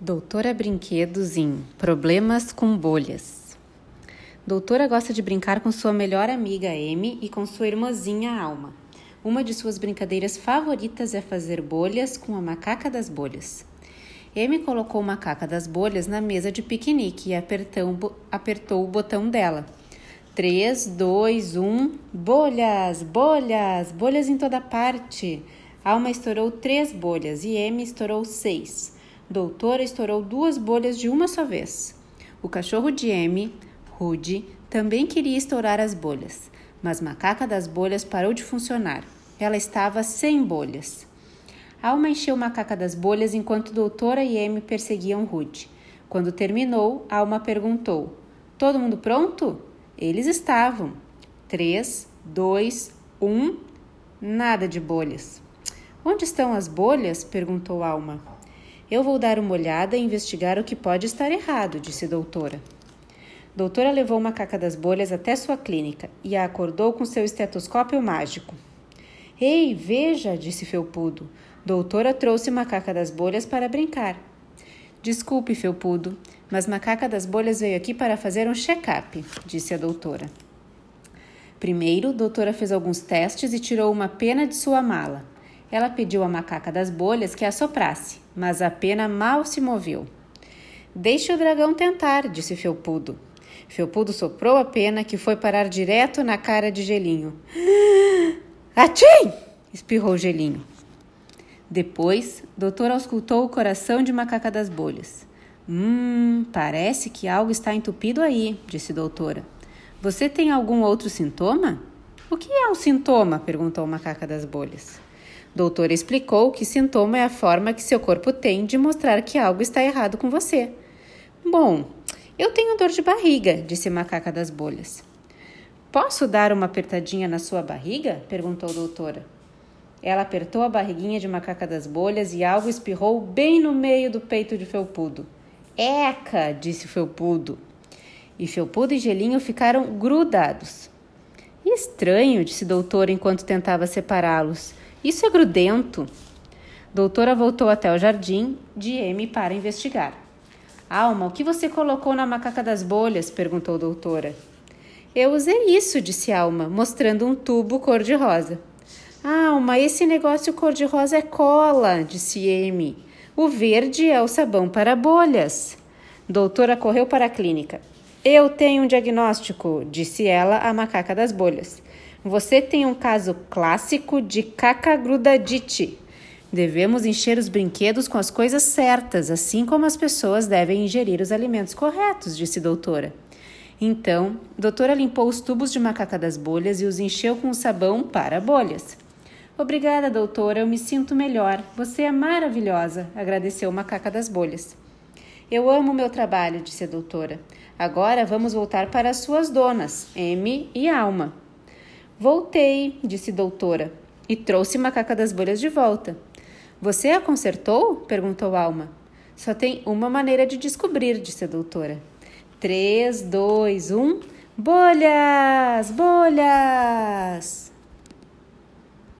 Doutora Brinquedos em Problemas com Bolhas. Doutora gosta de brincar com sua melhor amiga Amy e com sua irmãzinha Alma. Uma de suas brincadeiras favoritas é fazer bolhas com a macaca das bolhas. Amy colocou a macaca das bolhas na mesa de piquenique e apertou, o botão dela. 3, 2, 1. Bolhas, bolhas, bolhas em toda parte. Alma estourou três bolhas e Amy estourou seis. Doutora estourou duas bolhas de uma só vez. O cachorro de Amy, Rudy, também queria estourar as bolhas, mas Macaca das Bolhas parou de funcionar. Ela estava sem bolhas. Alma encheu Macaca das Bolhas enquanto Doutora e Amy perseguiam Rudy. Quando terminou, Alma perguntou: Todo mundo pronto? Eles estavam. Três, dois, um. Nada de bolhas. Onde estão as bolhas? perguntou Alma. Eu vou dar uma olhada e investigar o que pode estar errado, disse doutora. Doutora levou uma caca das bolhas até sua clínica e a acordou com seu estetoscópio mágico. Ei, veja, disse Felpudo. Doutora trouxe Macaca das Bolhas para brincar. Desculpe, Felpudo, mas Macaca das Bolhas veio aqui para fazer um check-up, disse a doutora. Primeiro, doutora fez alguns testes e tirou uma pena de sua mala. Ela pediu à macaca das bolhas que a soprasse, mas a pena mal se moveu. Deixe o dragão tentar, disse Felpudo. Felpudo soprou a pena que foi parar direto na cara de Gelinho. Atim! espirrou Gelinho. Depois, doutor auscultou o coração de Macaca das Bolhas. Hum, parece que algo está entupido aí, disse doutora. Você tem algum outro sintoma? O que é um sintoma? perguntou Macaca das Bolhas. Doutora explicou que sintoma é a forma que seu corpo tem de mostrar que algo está errado com você. Bom, eu tenho dor de barriga, disse Macaca das Bolhas. Posso dar uma apertadinha na sua barriga? perguntou a doutora. Ela apertou a barriguinha de Macaca das Bolhas e algo espirrou bem no meio do peito de Felpudo. Eca! disse Felpudo. E Felpudo e Gelinho ficaram grudados. Estranho, disse doutora enquanto tentava separá-los. Isso é grudento. Doutora voltou até o jardim de M para investigar. Alma, o que você colocou na macaca das bolhas? perguntou doutora. Eu usei isso, disse Alma, mostrando um tubo cor-de-rosa. Alma, esse negócio cor-de-rosa é cola, disse M. O verde é o sabão para bolhas. Doutora correu para a clínica. Eu tenho um diagnóstico, disse ela à macaca das bolhas. Você tem um caso clássico de cacagrudadite. Devemos encher os brinquedos com as coisas certas, assim como as pessoas devem ingerir os alimentos corretos, disse doutora. Então, doutora limpou os tubos de macaca das bolhas e os encheu com sabão para bolhas. Obrigada, doutora, eu me sinto melhor. Você é maravilhosa, agradeceu macaca das bolhas. Eu amo meu trabalho, disse a doutora. Agora vamos voltar para as suas donas, M e Alma. Voltei, disse doutora, e trouxe Macaca das Bolhas de volta. Você a consertou? perguntou Alma. Só tem uma maneira de descobrir, disse a doutora. Três, dois, um. Bolhas! Bolhas!